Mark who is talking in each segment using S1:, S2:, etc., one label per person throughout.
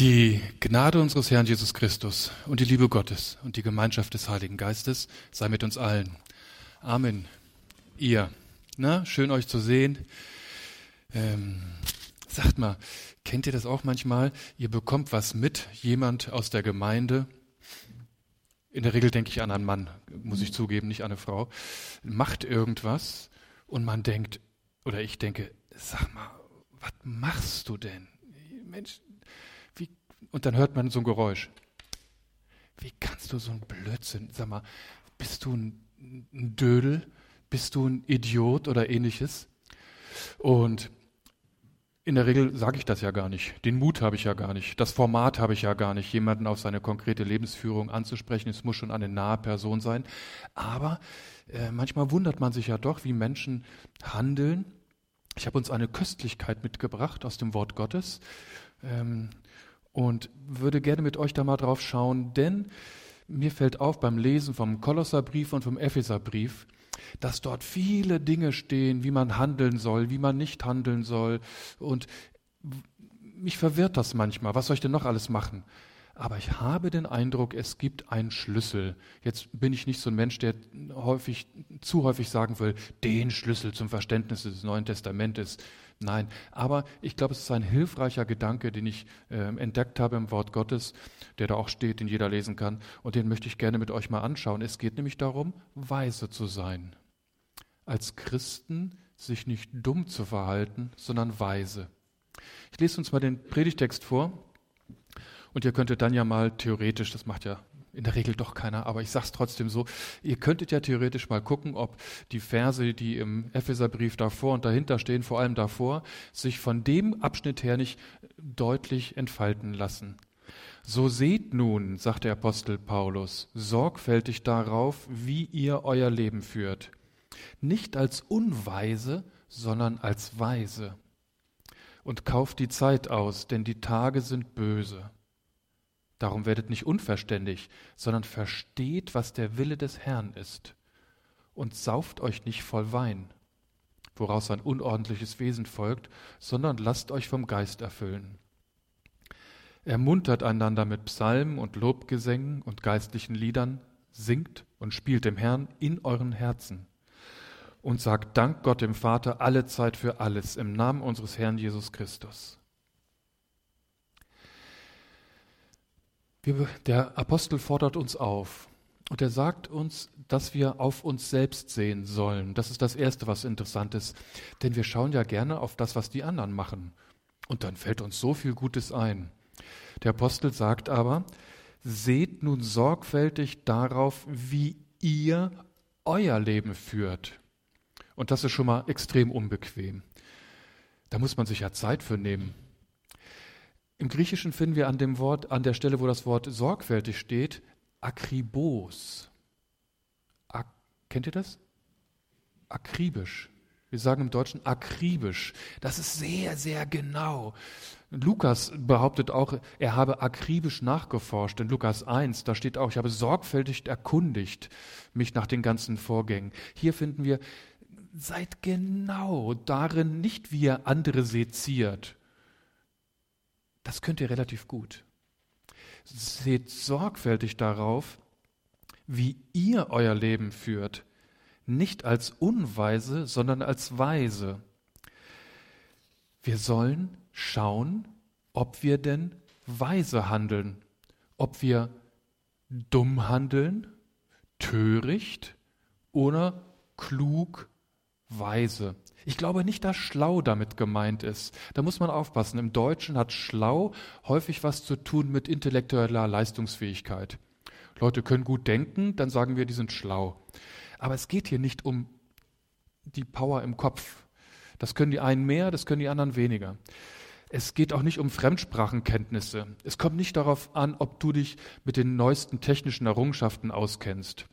S1: Die Gnade unseres Herrn Jesus Christus und die Liebe Gottes und die Gemeinschaft des Heiligen Geistes sei mit uns allen. Amen. Ihr, na, schön euch zu sehen. Ähm, sagt mal, kennt ihr das auch manchmal? Ihr bekommt was mit, jemand aus der Gemeinde. In der Regel denke ich an einen Mann, muss ich zugeben, nicht an eine Frau. Macht irgendwas und man denkt, oder ich denke, sag mal, was machst du denn? Mensch, und dann hört man so ein Geräusch. Wie kannst du so ein Blödsinn, sag mal, bist du ein, ein Dödel? Bist du ein Idiot oder ähnliches? Und in der Regel sage ich das ja gar nicht. Den Mut habe ich ja gar nicht. Das Format habe ich ja gar nicht, jemanden auf seine konkrete Lebensführung anzusprechen. Es muss schon eine nahe Person sein. Aber äh, manchmal wundert man sich ja doch, wie Menschen handeln. Ich habe uns eine Köstlichkeit mitgebracht aus dem Wort Gottes. Ähm, und würde gerne mit euch da mal drauf schauen, denn mir fällt auf beim Lesen vom Kolosserbrief und vom Epheserbrief, dass dort viele Dinge stehen, wie man handeln soll, wie man nicht handeln soll. Und mich verwirrt das manchmal. Was soll ich denn noch alles machen? Aber ich habe den Eindruck, es gibt einen Schlüssel. Jetzt bin ich nicht so ein Mensch, der häufig, zu häufig sagen will, den Schlüssel zum Verständnis des Neuen Testamentes. Nein, aber ich glaube, es ist ein hilfreicher Gedanke, den ich äh, entdeckt habe im Wort Gottes, der da auch steht, den jeder lesen kann. Und den möchte ich gerne mit euch mal anschauen. Es geht nämlich darum, weise zu sein. Als Christen sich nicht dumm zu verhalten, sondern weise. Ich lese uns mal den Predigtext vor. Und ihr könntet dann ja mal theoretisch, das macht ja in der Regel doch keiner, aber ich sage es trotzdem so, ihr könntet ja theoretisch mal gucken, ob die Verse, die im Epheserbrief davor und dahinter stehen, vor allem davor, sich von dem Abschnitt her nicht deutlich entfalten lassen. So seht nun, sagt der Apostel Paulus, sorgfältig darauf, wie ihr euer Leben führt. Nicht als Unweise, sondern als Weise. Und kauft die Zeit aus, denn die Tage sind böse. Darum werdet nicht unverständig, sondern versteht, was der Wille des Herrn ist. Und sauft euch nicht voll Wein, woraus ein unordentliches Wesen folgt, sondern lasst euch vom Geist erfüllen. Ermuntert einander mit Psalmen und Lobgesängen und geistlichen Liedern, singt und spielt dem Herrn in euren Herzen und sagt Dank Gott dem Vater alle Zeit für alles im Namen unseres Herrn Jesus Christus. Wir, der Apostel fordert uns auf und er sagt uns, dass wir auf uns selbst sehen sollen. Das ist das Erste, was interessant ist. Denn wir schauen ja gerne auf das, was die anderen machen. Und dann fällt uns so viel Gutes ein. Der Apostel sagt aber, seht nun sorgfältig darauf, wie ihr euer Leben führt. Und das ist schon mal extrem unbequem. Da muss man sich ja Zeit für nehmen. Im Griechischen finden wir an dem Wort, an der Stelle, wo das Wort sorgfältig steht, akribos. Ak kennt ihr das? Akribisch. Wir sagen im Deutschen akribisch. Das ist sehr, sehr genau. Lukas behauptet auch, er habe akribisch nachgeforscht. In Lukas 1, da steht auch, ich habe sorgfältig erkundigt mich nach den ganzen Vorgängen. Hier finden wir, seid genau darin nicht, wie ihr andere seziert das könnt ihr relativ gut. Seht sorgfältig darauf, wie ihr euer Leben führt, nicht als Unweise, sondern als Weise. Wir sollen schauen, ob wir denn weise handeln, ob wir dumm handeln, töricht oder klug, weise. Ich glaube nicht, dass schlau damit gemeint ist. Da muss man aufpassen. Im Deutschen hat schlau häufig was zu tun mit intellektueller Leistungsfähigkeit. Leute können gut denken, dann sagen wir, die sind schlau. Aber es geht hier nicht um die Power im Kopf. Das können die einen mehr, das können die anderen weniger. Es geht auch nicht um Fremdsprachenkenntnisse. Es kommt nicht darauf an, ob du dich mit den neuesten technischen Errungenschaften auskennst.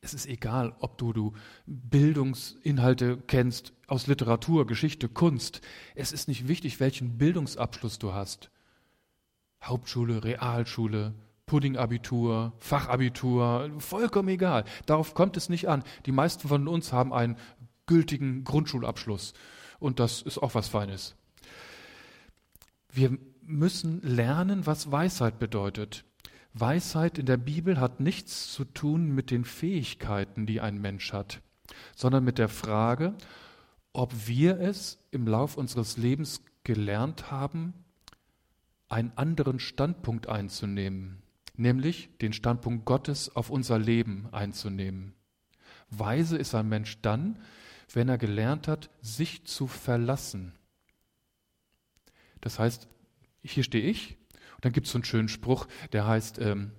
S1: Es ist egal, ob du, du Bildungsinhalte kennst aus Literatur, Geschichte, Kunst. Es ist nicht wichtig, welchen Bildungsabschluss du hast. Hauptschule, Realschule, Puddingabitur, Fachabitur, vollkommen egal. Darauf kommt es nicht an. Die meisten von uns haben einen gültigen Grundschulabschluss. Und das ist auch was Feines. Wir müssen lernen, was Weisheit bedeutet. Weisheit in der Bibel hat nichts zu tun mit den Fähigkeiten, die ein Mensch hat, sondern mit der Frage, ob wir es im Lauf unseres Lebens gelernt haben, einen anderen Standpunkt einzunehmen, nämlich den Standpunkt Gottes auf unser Leben einzunehmen. Weise ist ein Mensch dann, wenn er gelernt hat, sich zu verlassen. Das heißt, hier stehe ich, und dann gibt es so einen schönen Spruch, der heißt, ähm,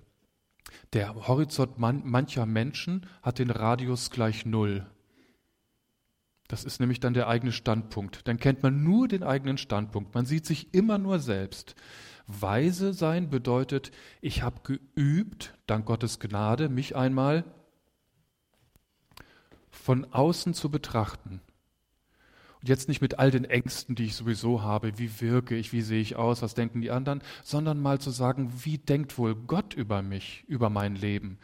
S1: der Horizont man, mancher Menschen hat den Radius gleich null. Das ist nämlich dann der eigene Standpunkt. Dann kennt man nur den eigenen Standpunkt. Man sieht sich immer nur selbst. Weise sein bedeutet, ich habe geübt, dank Gottes Gnade, mich einmal von außen zu betrachten. Jetzt nicht mit all den Ängsten, die ich sowieso habe, wie wirke ich, wie sehe ich aus, was denken die anderen, sondern mal zu sagen, wie denkt wohl Gott über mich, über mein Leben.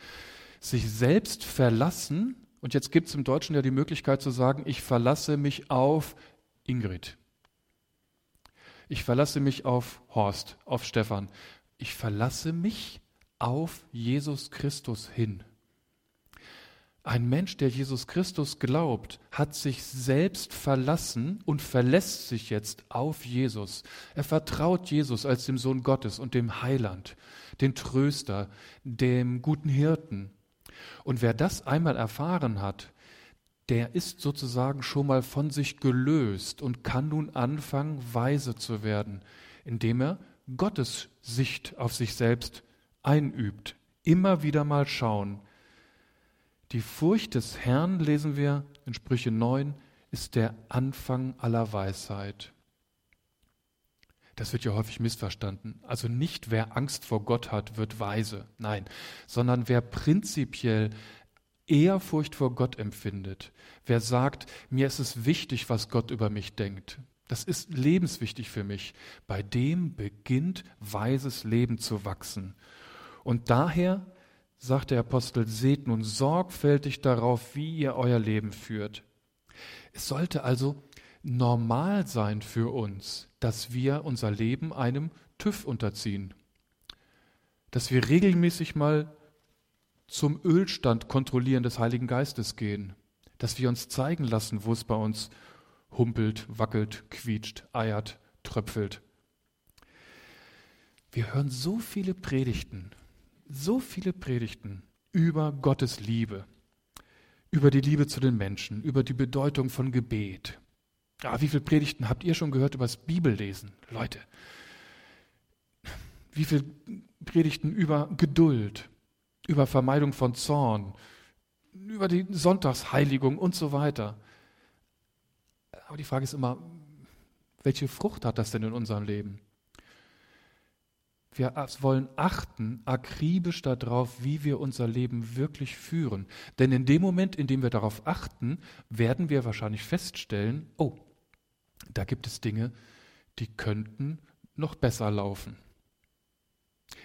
S1: Sich selbst verlassen und jetzt gibt es im Deutschen ja die Möglichkeit zu sagen, ich verlasse mich auf Ingrid. Ich verlasse mich auf Horst, auf Stefan. Ich verlasse mich auf Jesus Christus hin. Ein Mensch, der Jesus Christus glaubt, hat sich selbst verlassen und verlässt sich jetzt auf Jesus. Er vertraut Jesus als dem Sohn Gottes und dem Heiland, den Tröster, dem guten Hirten. Und wer das einmal erfahren hat, der ist sozusagen schon mal von sich gelöst und kann nun anfangen, weise zu werden, indem er Gottes Sicht auf sich selbst einübt. Immer wieder mal schauen. Die Furcht des Herrn, lesen wir in Sprüche 9, ist der Anfang aller Weisheit. Das wird ja häufig missverstanden. Also nicht wer Angst vor Gott hat, wird weise. Nein, sondern wer prinzipiell Ehrfurcht vor Gott empfindet, wer sagt, mir ist es wichtig, was Gott über mich denkt, das ist lebenswichtig für mich, bei dem beginnt weises Leben zu wachsen. Und daher sagt der Apostel, seht nun sorgfältig darauf, wie ihr euer Leben führt. Es sollte also normal sein für uns, dass wir unser Leben einem TÜV unterziehen. Dass wir regelmäßig mal zum Ölstand kontrollieren des Heiligen Geistes gehen. Dass wir uns zeigen lassen, wo es bei uns humpelt, wackelt, quietscht, eiert, tröpfelt. Wir hören so viele Predigten, so viele Predigten über Gottes Liebe, über die Liebe zu den Menschen, über die Bedeutung von Gebet, Ah, wie viele Predigten habt ihr schon gehört über das Bibellesen? Leute, wie viele Predigten über Geduld, über Vermeidung von Zorn, über die Sonntagsheiligung und so weiter. Aber die Frage ist immer, welche Frucht hat das denn in unserem Leben? Wir wollen achten akribisch darauf, wie wir unser Leben wirklich führen. Denn in dem Moment, in dem wir darauf achten, werden wir wahrscheinlich feststellen, oh, da gibt es Dinge, die könnten noch besser laufen.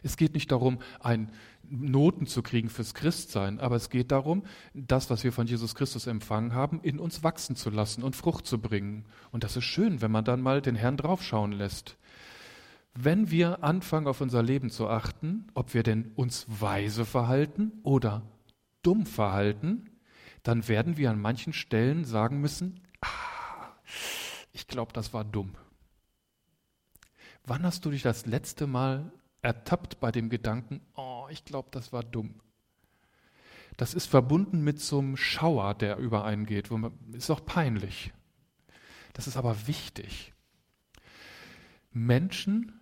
S1: Es geht nicht darum, ein Noten zu kriegen fürs Christsein, aber es geht darum, das, was wir von Jesus Christus empfangen haben, in uns wachsen zu lassen und Frucht zu bringen. Und das ist schön, wenn man dann mal den Herrn draufschauen lässt. Wenn wir anfangen, auf unser Leben zu achten, ob wir denn uns weise verhalten oder dumm verhalten, dann werden wir an manchen Stellen sagen müssen, ah, ich glaube, das war dumm. Wann hast du dich das letzte Mal ertappt bei dem Gedanken, oh, ich glaube, das war dumm? Das ist verbunden mit so einem Schauer, der über einen geht. Ist auch peinlich. Das ist aber wichtig. Menschen,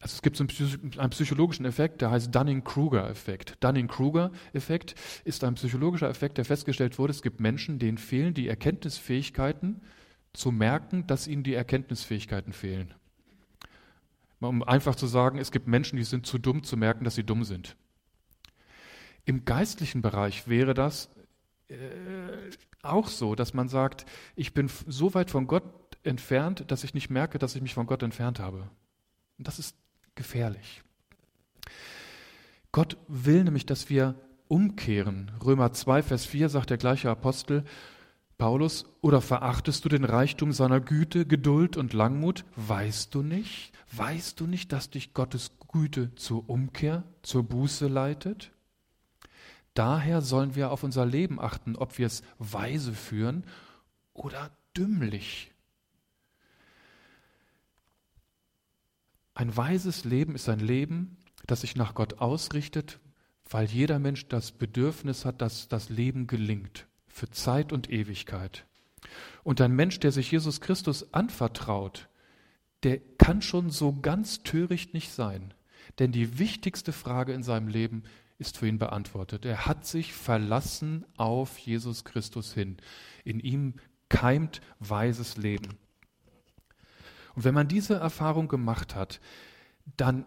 S1: also es gibt so einen psychologischen Effekt, der heißt Dunning-Kruger-Effekt. Dunning-Kruger-Effekt ist ein psychologischer Effekt, der festgestellt wurde, es gibt Menschen, denen fehlen die Erkenntnisfähigkeiten, zu merken, dass ihnen die Erkenntnisfähigkeiten fehlen. Um einfach zu sagen, es gibt Menschen, die sind zu dumm zu merken, dass sie dumm sind. Im geistlichen Bereich wäre das äh, auch so, dass man sagt, ich bin so weit von Gott entfernt, dass ich nicht merke, dass ich mich von Gott entfernt habe. Und das ist gefährlich. Gott will nämlich, dass wir umkehren. Römer 2, Vers 4 sagt der gleiche Apostel, Paulus, oder verachtest du den Reichtum seiner Güte, Geduld und Langmut? Weißt du nicht? Weißt du nicht, dass dich Gottes Güte zur Umkehr, zur Buße leitet? Daher sollen wir auf unser Leben achten, ob wir es weise führen oder dümmlich. Ein weises Leben ist ein Leben, das sich nach Gott ausrichtet, weil jeder Mensch das Bedürfnis hat, dass das Leben gelingt für Zeit und Ewigkeit. Und ein Mensch, der sich Jesus Christus anvertraut, der kann schon so ganz töricht nicht sein. Denn die wichtigste Frage in seinem Leben ist für ihn beantwortet. Er hat sich verlassen auf Jesus Christus hin. In ihm keimt weises Leben. Und wenn man diese Erfahrung gemacht hat, dann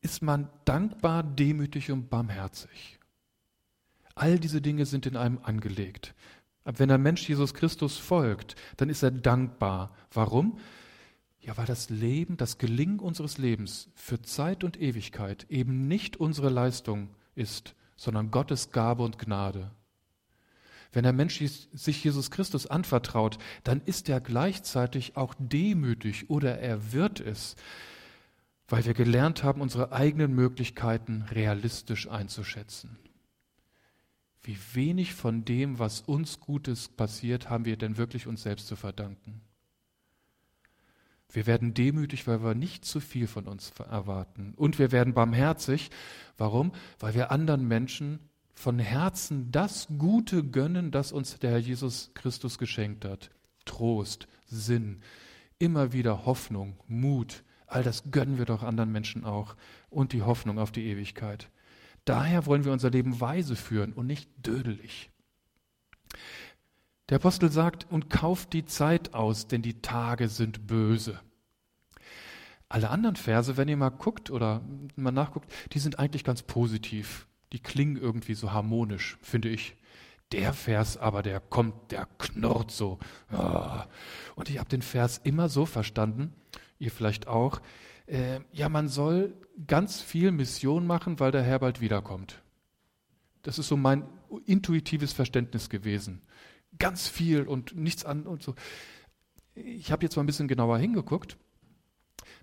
S1: ist man dankbar, demütig und barmherzig. All diese Dinge sind in einem angelegt. Aber wenn ein Mensch Jesus Christus folgt, dann ist er dankbar. Warum? Ja, weil das Leben, das Gelingen unseres Lebens für Zeit und Ewigkeit eben nicht unsere Leistung ist, sondern Gottes Gabe und Gnade. Wenn der Mensch sich Jesus Christus anvertraut, dann ist er gleichzeitig auch demütig oder er wird es, weil wir gelernt haben, unsere eigenen Möglichkeiten realistisch einzuschätzen. Wie wenig von dem, was uns Gutes passiert, haben wir denn wirklich uns selbst zu verdanken? Wir werden demütig, weil wir nicht zu viel von uns erwarten. Und wir werden barmherzig. Warum? Weil wir anderen Menschen von Herzen das Gute gönnen, das uns der Herr Jesus Christus geschenkt hat. Trost, Sinn, immer wieder Hoffnung, Mut. All das gönnen wir doch anderen Menschen auch. Und die Hoffnung auf die Ewigkeit. Daher wollen wir unser Leben weise führen und nicht dödelig. Der Apostel sagt, und kauft die Zeit aus, denn die Tage sind böse. Alle anderen Verse, wenn ihr mal guckt oder mal nachguckt, die sind eigentlich ganz positiv. Die klingen irgendwie so harmonisch, finde ich. Der Vers aber, der kommt, der knurrt so. Und ich habe den Vers immer so verstanden, ihr vielleicht auch, äh, ja, man soll ganz viel Mission machen, weil der Herr bald wiederkommt. Das ist so mein intuitives Verständnis gewesen. Ganz viel und nichts an und so. Ich habe jetzt mal ein bisschen genauer hingeguckt.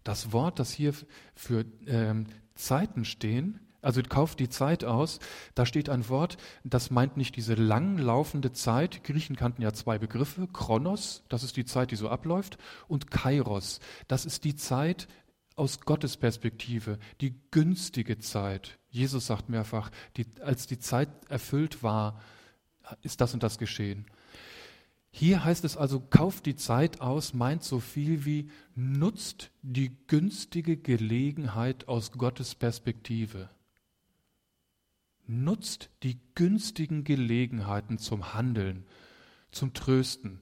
S1: Das Wort, das hier für ähm, Zeiten stehen, also kauft die Zeit aus, da steht ein Wort, das meint nicht diese langlaufende Zeit. Griechen kannten ja zwei Begriffe. Chronos, das ist die Zeit, die so abläuft, und Kairos, das ist die Zeit, aus Gottes Perspektive die günstige Zeit. Jesus sagt mehrfach, die, als die Zeit erfüllt war, ist das und das geschehen. Hier heißt es also, kauft die Zeit aus, meint so viel wie nutzt die günstige Gelegenheit aus Gottes Perspektive. Nutzt die günstigen Gelegenheiten zum Handeln, zum Trösten,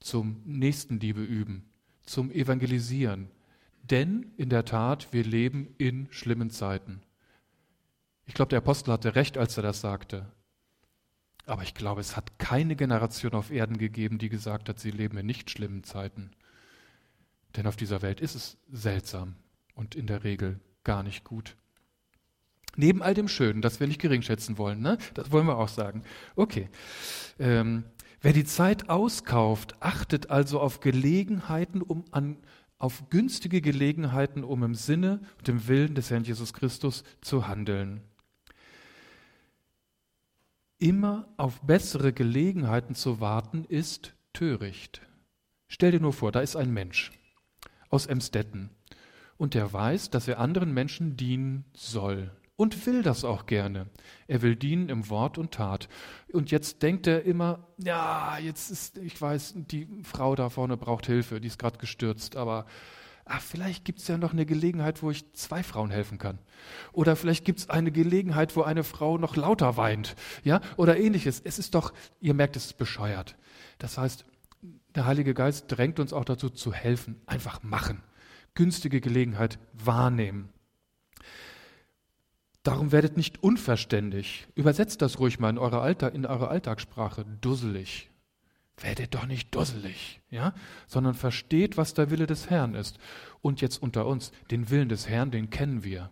S1: zum Nächstenliebe üben, zum Evangelisieren, denn in der Tat, wir leben in schlimmen Zeiten. Ich glaube, der Apostel hatte recht, als er das sagte. Aber ich glaube, es hat keine Generation auf Erden gegeben, die gesagt hat, sie leben in nicht schlimmen Zeiten. Denn auf dieser Welt ist es seltsam und in der Regel gar nicht gut. Neben all dem Schönen, das wir nicht geringschätzen wollen, ne? das wollen wir auch sagen. Okay. Ähm, wer die Zeit auskauft, achtet also auf Gelegenheiten, um an auf günstige Gelegenheiten, um im Sinne und im Willen des Herrn Jesus Christus zu handeln. Immer auf bessere Gelegenheiten zu warten, ist töricht. Stell dir nur vor, da ist ein Mensch aus Emstetten und der weiß, dass er anderen Menschen dienen soll und will das auch gerne. Er will dienen im Wort und Tat. Und jetzt denkt er immer, ja, jetzt ist, ich weiß, die Frau da vorne braucht Hilfe, die ist gerade gestürzt, aber ach, vielleicht gibt es ja noch eine Gelegenheit, wo ich zwei Frauen helfen kann. Oder vielleicht gibt es eine Gelegenheit, wo eine Frau noch lauter weint, ja, oder ähnliches. Es ist doch, ihr merkt, es ist bescheuert. Das heißt, der Heilige Geist drängt uns auch dazu zu helfen, einfach machen, günstige Gelegenheit wahrnehmen. Darum werdet nicht unverständig. Übersetzt das ruhig mal in eure, Alltag, in eure Alltagssprache. Dusselig. Werdet doch nicht dusselig, ja? Sondern versteht, was der Wille des Herrn ist. Und jetzt unter uns, den Willen des Herrn, den kennen wir.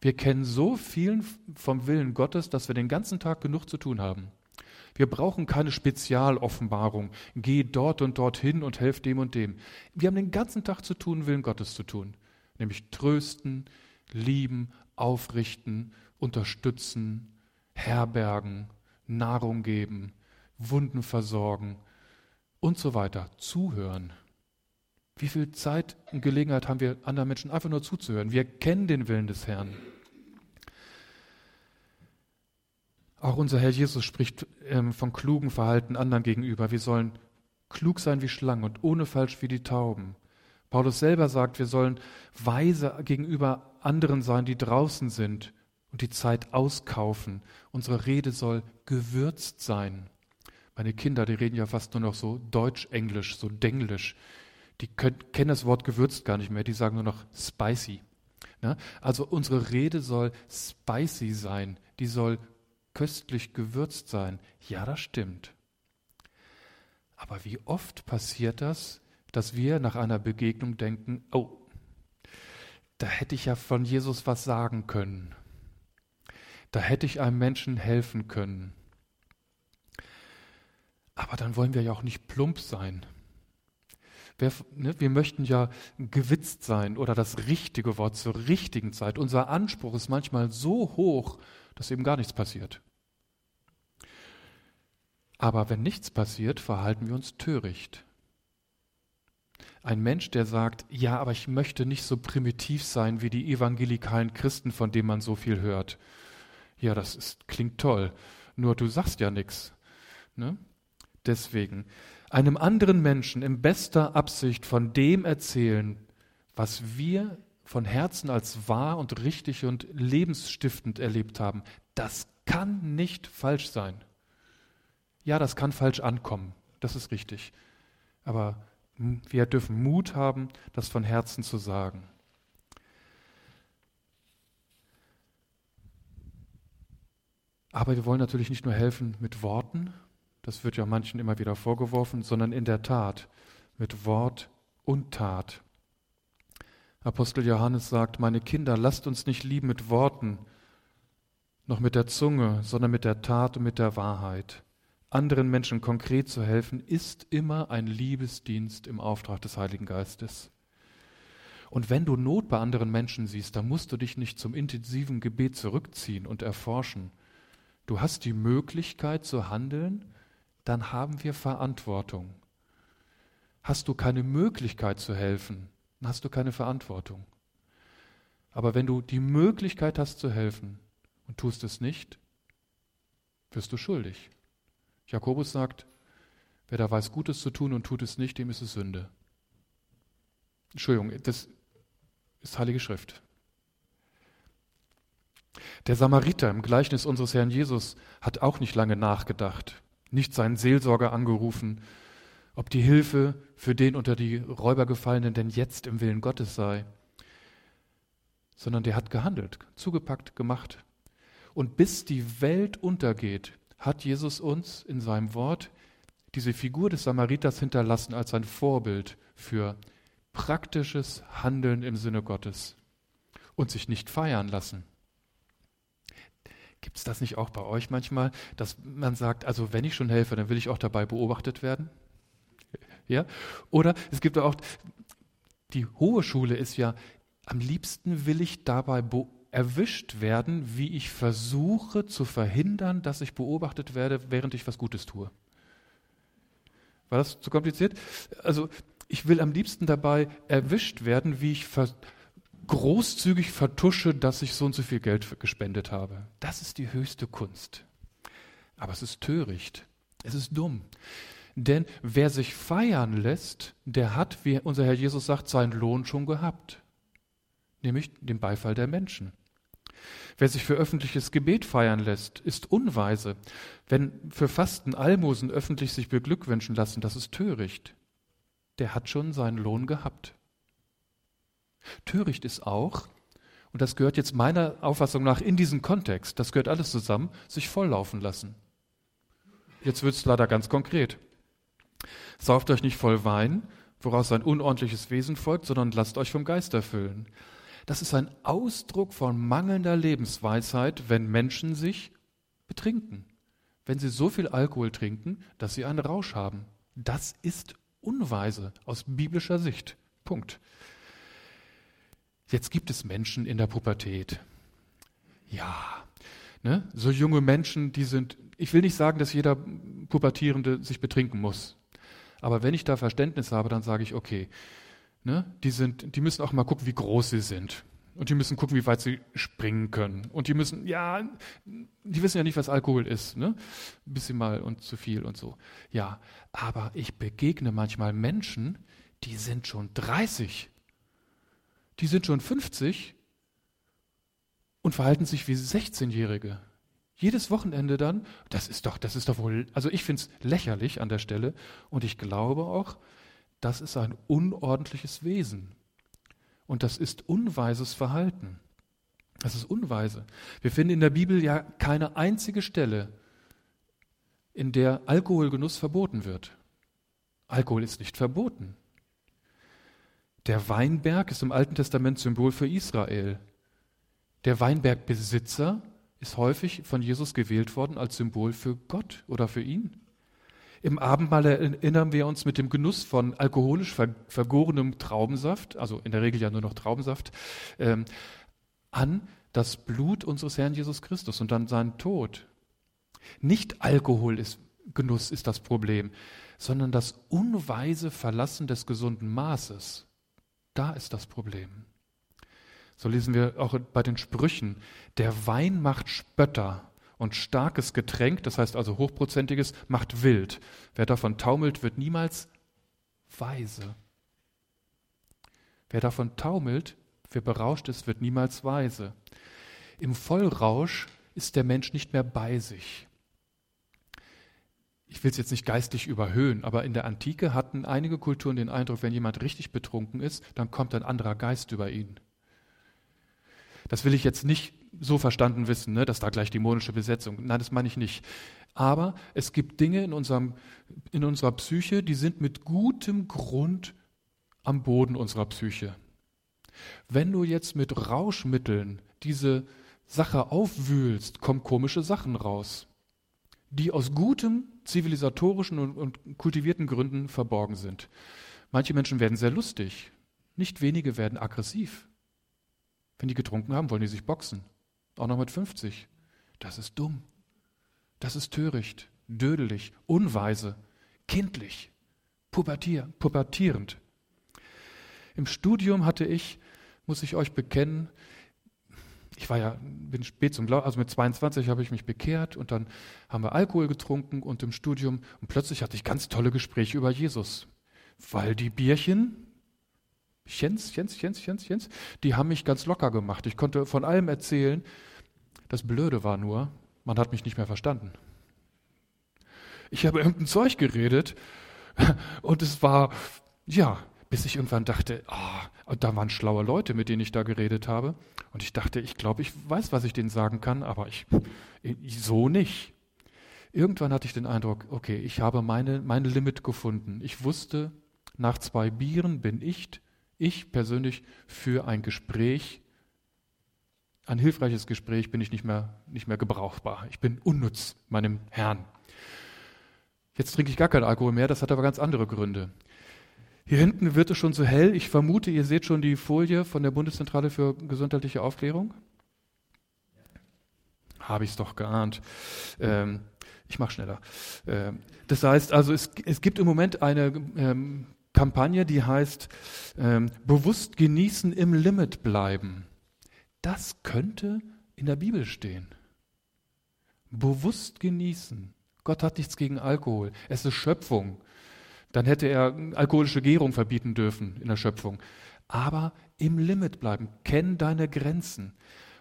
S1: Wir kennen so vielen vom Willen Gottes, dass wir den ganzen Tag genug zu tun haben. Wir brauchen keine Spezialoffenbarung. Geh dort und dorthin und helf dem und dem. Wir haben den ganzen Tag zu tun, Willen Gottes zu tun. Nämlich trösten, lieben, aufrichten, unterstützen, herbergen, Nahrung geben, Wunden versorgen und so weiter. Zuhören. Wie viel Zeit und Gelegenheit haben wir anderen Menschen einfach nur zuzuhören? Wir kennen den Willen des Herrn. Auch unser Herr Jesus spricht ähm, von klugen Verhalten anderen gegenüber. Wir sollen klug sein wie Schlangen und ohne falsch wie die Tauben. Paulus selber sagt, wir sollen weise gegenüber anderen sein, die draußen sind und die Zeit auskaufen. Unsere Rede soll gewürzt sein. Meine Kinder, die reden ja fast nur noch so Deutsch-Englisch, so Denglisch. Die können, kennen das Wort gewürzt gar nicht mehr, die sagen nur noch spicy. Ne? Also unsere Rede soll spicy sein, die soll köstlich gewürzt sein. Ja, das stimmt. Aber wie oft passiert das, dass wir nach einer Begegnung denken, oh, da hätte ich ja von Jesus was sagen können. Da hätte ich einem Menschen helfen können. Aber dann wollen wir ja auch nicht plump sein. Wir, ne, wir, möchten ja gewitzt sein oder das richtige Wort zur richtigen Zeit. Unser Anspruch ist manchmal so hoch, dass eben gar nichts passiert. Aber wenn nichts passiert, verhalten wir uns töricht. Ein Mensch, der sagt, ja, aber ich möchte nicht so primitiv sein wie die evangelikalen Christen, von denen man so viel hört. Ja, das ist, klingt toll, nur du sagst ja nichts. Ne? Deswegen, einem anderen Menschen in bester Absicht von dem erzählen, was wir von Herzen als wahr und richtig und lebensstiftend erlebt haben, das kann nicht falsch sein. Ja, das kann falsch ankommen, das ist richtig. Aber wir dürfen Mut haben, das von Herzen zu sagen. Aber wir wollen natürlich nicht nur helfen mit Worten, das wird ja manchen immer wieder vorgeworfen, sondern in der Tat, mit Wort und Tat. Apostel Johannes sagt, meine Kinder, lasst uns nicht lieben mit Worten, noch mit der Zunge, sondern mit der Tat und mit der Wahrheit. Anderen Menschen konkret zu helfen, ist immer ein Liebesdienst im Auftrag des Heiligen Geistes. Und wenn du Not bei anderen Menschen siehst, dann musst du dich nicht zum intensiven Gebet zurückziehen und erforschen. Du hast die Möglichkeit zu handeln dann haben wir Verantwortung. Hast du keine Möglichkeit zu helfen, dann hast du keine Verantwortung. Aber wenn du die Möglichkeit hast zu helfen und tust es nicht, wirst du schuldig. Jakobus sagt, wer da weiß, Gutes zu tun und tut es nicht, dem ist es Sünde. Entschuldigung, das ist Heilige Schrift. Der Samariter im Gleichnis unseres Herrn Jesus hat auch nicht lange nachgedacht nicht seinen Seelsorger angerufen, ob die Hilfe für den unter die Räuber gefallenen denn jetzt im Willen Gottes sei, sondern der hat gehandelt, zugepackt, gemacht. Und bis die Welt untergeht, hat Jesus uns in seinem Wort diese Figur des Samariters hinterlassen als ein Vorbild für praktisches Handeln im Sinne Gottes und sich nicht feiern lassen. Gibt es das nicht auch bei euch manchmal, dass man sagt, also wenn ich schon helfe, dann will ich auch dabei beobachtet werden? Ja? Oder es gibt auch, die hohe Schule ist ja, am liebsten will ich dabei erwischt werden, wie ich versuche zu verhindern, dass ich beobachtet werde, während ich was Gutes tue. War das zu kompliziert? Also ich will am liebsten dabei erwischt werden, wie ich versuche, großzügig vertusche, dass ich so und so viel Geld gespendet habe. Das ist die höchste Kunst. Aber es ist töricht. Es ist dumm. Denn wer sich feiern lässt, der hat, wie unser Herr Jesus sagt, seinen Lohn schon gehabt. Nämlich den Beifall der Menschen. Wer sich für öffentliches Gebet feiern lässt, ist unweise. Wenn für Fasten Almosen öffentlich sich beglückwünschen lassen, das ist töricht. Der hat schon seinen Lohn gehabt. Töricht ist auch, und das gehört jetzt meiner Auffassung nach in diesen Kontext, das gehört alles zusammen, sich volllaufen lassen. Jetzt wird es leider ganz konkret. Sauft euch nicht voll Wein, woraus ein unordentliches Wesen folgt, sondern lasst euch vom Geist erfüllen. Das ist ein Ausdruck von mangelnder Lebensweisheit, wenn Menschen sich betrinken, wenn sie so viel Alkohol trinken, dass sie einen Rausch haben. Das ist unweise aus biblischer Sicht. Punkt. Jetzt gibt es Menschen in der Pubertät. Ja, ne? so junge Menschen, die sind, ich will nicht sagen, dass jeder Pubertierende sich betrinken muss. Aber wenn ich da Verständnis habe, dann sage ich, okay, ne? die, sind, die müssen auch mal gucken, wie groß sie sind. Und die müssen gucken, wie weit sie springen können. Und die müssen, ja, die wissen ja nicht, was Alkohol ist. Ne? Ein bisschen mal und zu viel und so. Ja, aber ich begegne manchmal Menschen, die sind schon 30. Die sind schon 50 und verhalten sich wie 16-Jährige. Jedes Wochenende dann, das ist doch, das ist doch wohl, also ich finde es lächerlich an der Stelle und ich glaube auch, das ist ein unordentliches Wesen. Und das ist unweises Verhalten. Das ist unweise. Wir finden in der Bibel ja keine einzige Stelle, in der Alkoholgenuss verboten wird. Alkohol ist nicht verboten. Der Weinberg ist im Alten Testament Symbol für Israel. Der Weinbergbesitzer ist häufig von Jesus gewählt worden als Symbol für Gott oder für ihn. Im Abendmahl erinnern wir uns mit dem Genuss von alkoholisch vergorenem Traubensaft, also in der Regel ja nur noch Traubensaft, ähm, an das Blut unseres Herrn Jesus Christus und dann seinen Tod. Nicht Alkohol ist Genuss ist das Problem, sondern das unweise Verlassen des gesunden Maßes. Da ist das Problem. So lesen wir auch bei den Sprüchen. Der Wein macht Spötter und starkes Getränk, das heißt also hochprozentiges, macht wild. Wer davon taumelt, wird niemals weise. Wer davon taumelt, wer berauscht ist, wird niemals weise. Im Vollrausch ist der Mensch nicht mehr bei sich. Ich will es jetzt nicht geistlich überhöhen, aber in der Antike hatten einige Kulturen den Eindruck, wenn jemand richtig betrunken ist, dann kommt ein anderer Geist über ihn. Das will ich jetzt nicht so verstanden wissen, ne, dass da gleich dämonische Besetzung. Nein, das meine ich nicht. Aber es gibt Dinge in, unserem, in unserer Psyche, die sind mit gutem Grund am Boden unserer Psyche. Wenn du jetzt mit Rauschmitteln diese Sache aufwühlst, kommen komische Sachen raus, die aus gutem zivilisatorischen und, und kultivierten Gründen verborgen sind. Manche Menschen werden sehr lustig, nicht wenige werden aggressiv. Wenn die getrunken haben, wollen die sich boxen. Auch noch mit 50. Das ist dumm. Das ist töricht, dödelig, unweise, kindlich, pubertier, pubertierend. Im Studium hatte ich, muss ich euch bekennen, ich war ja, bin spät zum Glauben, also mit 22 habe ich mich bekehrt und dann haben wir Alkohol getrunken und im Studium und plötzlich hatte ich ganz tolle Gespräche über Jesus, weil die Bierchen, Jens, Jens, Jens, Jens, Jens, die haben mich ganz locker gemacht. Ich konnte von allem erzählen. Das Blöde war nur, man hat mich nicht mehr verstanden. Ich habe irgendein Zeug geredet und es war, ja, bis ich irgendwann dachte, oh, da waren schlaue Leute, mit denen ich da geredet habe. Und ich dachte, ich glaube, ich weiß, was ich denen sagen kann, aber ich, ich so nicht. Irgendwann hatte ich den Eindruck, okay, ich habe meine, meine Limit gefunden. Ich wusste, nach zwei Bieren bin ich ich persönlich für ein Gespräch, ein hilfreiches Gespräch bin ich nicht mehr, nicht mehr gebrauchbar. Ich bin unnütz meinem Herrn. Jetzt trinke ich gar keinen Alkohol mehr, das hat aber ganz andere Gründe. Hier hinten wird es schon so hell. Ich vermute, ihr seht schon die Folie von der Bundeszentrale für gesundheitliche Aufklärung. Habe ich es doch geahnt. Ähm, ich mache schneller. Ähm, das heißt also, es, es, gibt im Moment eine ähm, Kampagne, die heißt ähm, Bewusst genießen, im Limit bleiben. Das könnte in der Bibel stehen. Bewusst genießen. Gott hat nichts gegen Alkohol. Es ist Schöpfung. Dann hätte er alkoholische Gärung verbieten dürfen in der Schöpfung. Aber im Limit bleiben. Kenn deine Grenzen.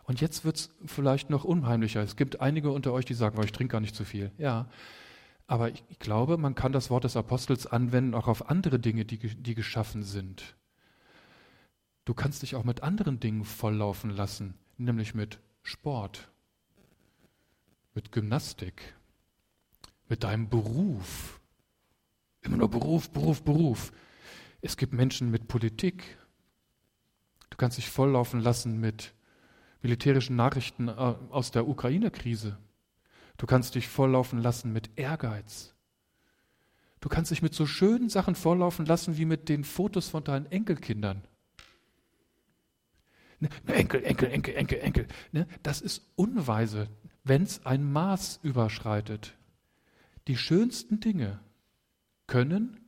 S1: Und jetzt wird es vielleicht noch unheimlicher. Es gibt einige unter euch, die sagen, ich trinke gar nicht zu viel. Ja, aber ich, glaube, man kann das Wort des Apostels anwenden auch auf andere Dinge, die, die geschaffen sind. Du kannst dich auch mit anderen Dingen volllaufen lassen, nämlich mit Sport, mit Gymnastik, mit deinem Beruf. Immer nur Beruf, Beruf, Beruf. Es gibt Menschen mit Politik. Du kannst dich volllaufen lassen mit militärischen Nachrichten äh, aus der Ukraine-Krise. Du kannst dich volllaufen lassen mit Ehrgeiz. Du kannst dich mit so schönen Sachen volllaufen lassen wie mit den Fotos von deinen Enkelkindern. Ne, Enkel, Enkel, Enkel, Enkel, Enkel. Ne, das ist unweise, wenn es ein Maß überschreitet. Die schönsten Dinge können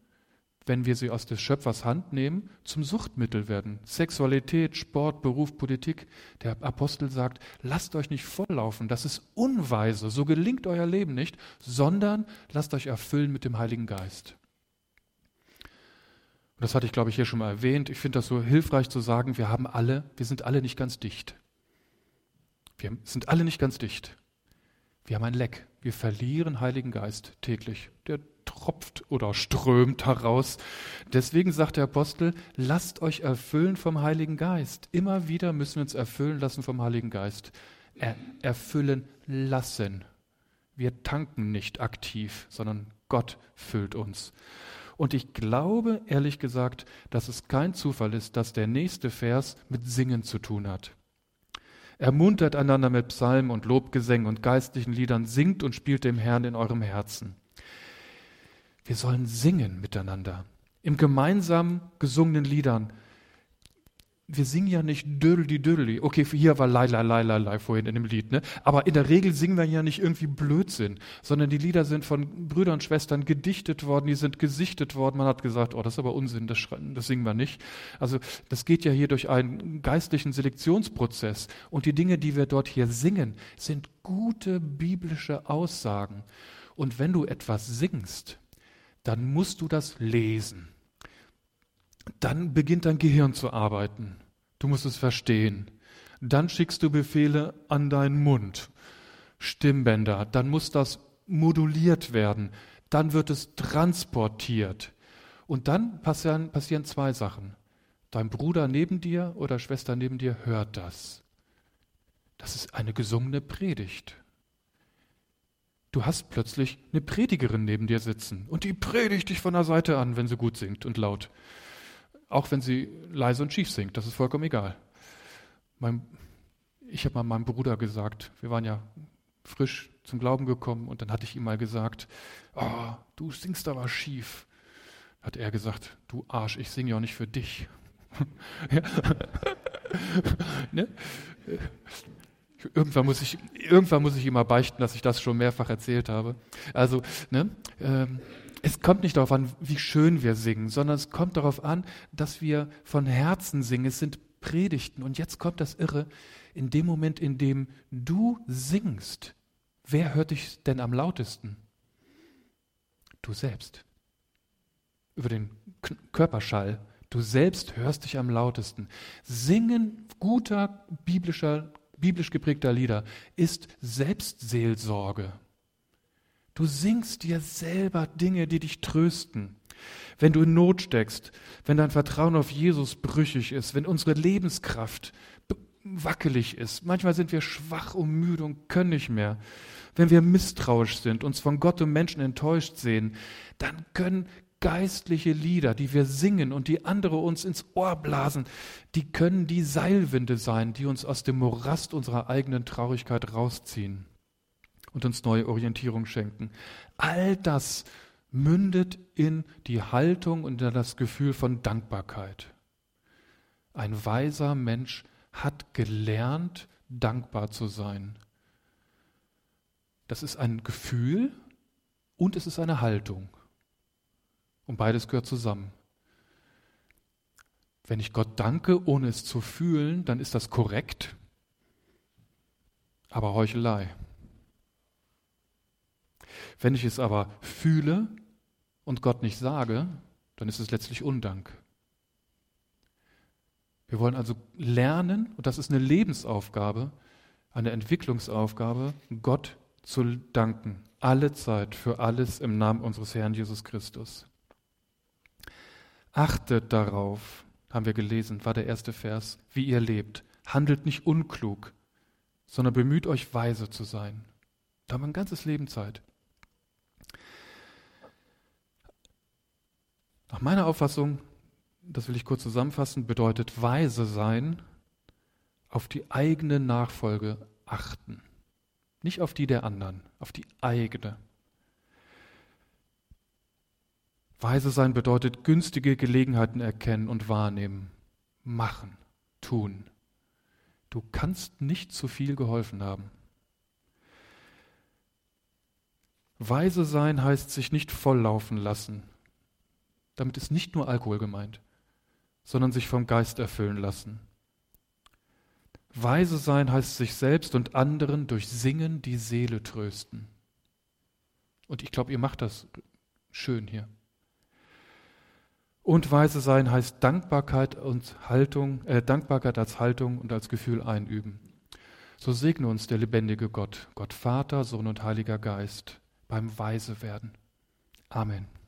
S1: wenn wir sie aus des Schöpfers Hand nehmen, zum Suchtmittel werden. Sexualität, Sport, Beruf, Politik. Der Apostel sagt, lasst euch nicht volllaufen, das ist unweise, so gelingt euer Leben nicht, sondern lasst euch erfüllen mit dem Heiligen Geist. Und das hatte ich, glaube ich, hier schon mal erwähnt. Ich finde das so hilfreich zu sagen, wir haben alle, wir sind alle nicht ganz dicht. Wir sind alle nicht ganz dicht. Wir haben ein Leck. Wir verlieren Heiligen Geist täglich. Der tropft oder strömt heraus. Deswegen sagt der Apostel, lasst euch erfüllen vom Heiligen Geist. Immer wieder müssen wir uns erfüllen lassen vom Heiligen Geist. Er, erfüllen lassen. Wir tanken nicht aktiv, sondern Gott füllt uns. Und ich glaube, ehrlich gesagt, dass es kein Zufall ist, dass der nächste Vers mit Singen zu tun hat. Ermuntert einander mit Psalmen und Lobgesängen und geistlichen Liedern, singt und spielt dem Herrn in eurem Herzen. Wir sollen singen miteinander. Im gemeinsam gesungenen Liedern. Wir singen ja nicht Dödeli Dödeli. Okay, hier war Lai Lai Lai Lai Lai vorhin in dem Lied, ne? Aber in der Regel singen wir ja nicht irgendwie Blödsinn, sondern die Lieder sind von Brüdern und Schwestern gedichtet worden, die sind gesichtet worden. Man hat gesagt, oh, das ist aber Unsinn, das, das singen wir nicht. Also das geht ja hier durch einen geistlichen Selektionsprozess. Und die Dinge, die wir dort hier singen, sind gute biblische Aussagen. Und wenn du etwas singst, dann musst du das lesen. Dann beginnt dein Gehirn zu arbeiten. Du musst es verstehen. Dann schickst du Befehle an deinen Mund, Stimmbänder. Dann muss das moduliert werden. Dann wird es transportiert. Und dann passieren, passieren zwei Sachen. Dein Bruder neben dir oder Schwester neben dir hört das. Das ist eine gesungene Predigt. Du hast plötzlich eine Predigerin neben dir sitzen und die predigt dich von der Seite an, wenn sie gut singt und laut. Auch wenn sie leise und schief singt, das ist vollkommen egal. Mein, ich habe mal meinem Bruder gesagt, wir waren ja frisch zum Glauben gekommen und dann hatte ich ihm mal gesagt, oh, du singst aber schief. Hat er gesagt, du Arsch, ich singe ja auch nicht für dich. ne? Irgendwann muss ich, irgendwann muss ich immer beichten, dass ich das schon mehrfach erzählt habe. Also, ne, ähm, es kommt nicht darauf an, wie schön wir singen, sondern es kommt darauf an, dass wir von Herzen singen. Es sind Predigten. Und jetzt kommt das Irre. In dem Moment, in dem du singst, wer hört dich denn am lautesten? Du selbst. Über den K Körperschall. Du selbst hörst dich am lautesten. Singen guter biblischer biblisch geprägter Lieder ist Selbstseelsorge. Du singst dir selber Dinge, die dich trösten. Wenn du in Not steckst, wenn dein Vertrauen auf Jesus brüchig ist, wenn unsere Lebenskraft wackelig ist, manchmal sind wir schwach und müde und können nicht mehr, wenn wir misstrauisch sind, uns von Gott und Menschen enttäuscht sehen, dann können geistliche Lieder, die wir singen und die andere uns ins Ohr blasen, die können die Seilwinde sein, die uns aus dem Morast unserer eigenen Traurigkeit rausziehen und uns neue Orientierung schenken. All das mündet in die Haltung und in das Gefühl von Dankbarkeit. Ein weiser Mensch hat gelernt, dankbar zu sein. Das ist ein Gefühl und es ist eine Haltung. Und beides gehört zusammen. Wenn ich Gott danke, ohne es zu fühlen, dann ist das korrekt, aber Heuchelei. Wenn ich es aber fühle und Gott nicht sage, dann ist es letztlich Undank. Wir wollen also lernen, und das ist eine Lebensaufgabe, eine Entwicklungsaufgabe, Gott zu danken, alle Zeit für alles im Namen unseres Herrn Jesus Christus. Achtet darauf, haben wir gelesen, war der erste Vers, wie ihr lebt. Handelt nicht unklug, sondern bemüht euch weise zu sein. Da haben wir ein ganzes Leben Zeit. Nach meiner Auffassung, das will ich kurz zusammenfassen, bedeutet weise sein, auf die eigene Nachfolge achten. nicht auf die der anderen, auf die eigene. Weise sein bedeutet günstige Gelegenheiten erkennen und wahrnehmen, machen, tun. Du kannst nicht zu viel geholfen haben. Weise sein heißt sich nicht volllaufen lassen. Damit ist nicht nur Alkohol gemeint, sondern sich vom Geist erfüllen lassen. Weise sein heißt sich selbst und anderen durch Singen die Seele trösten. Und ich glaube, ihr macht das schön hier. Und weise sein heißt Dankbarkeit und Haltung, äh, Dankbarkeit als Haltung und als Gefühl einüben. So segne uns der lebendige Gott, Gott Vater, Sohn und Heiliger Geist beim Weise werden. Amen.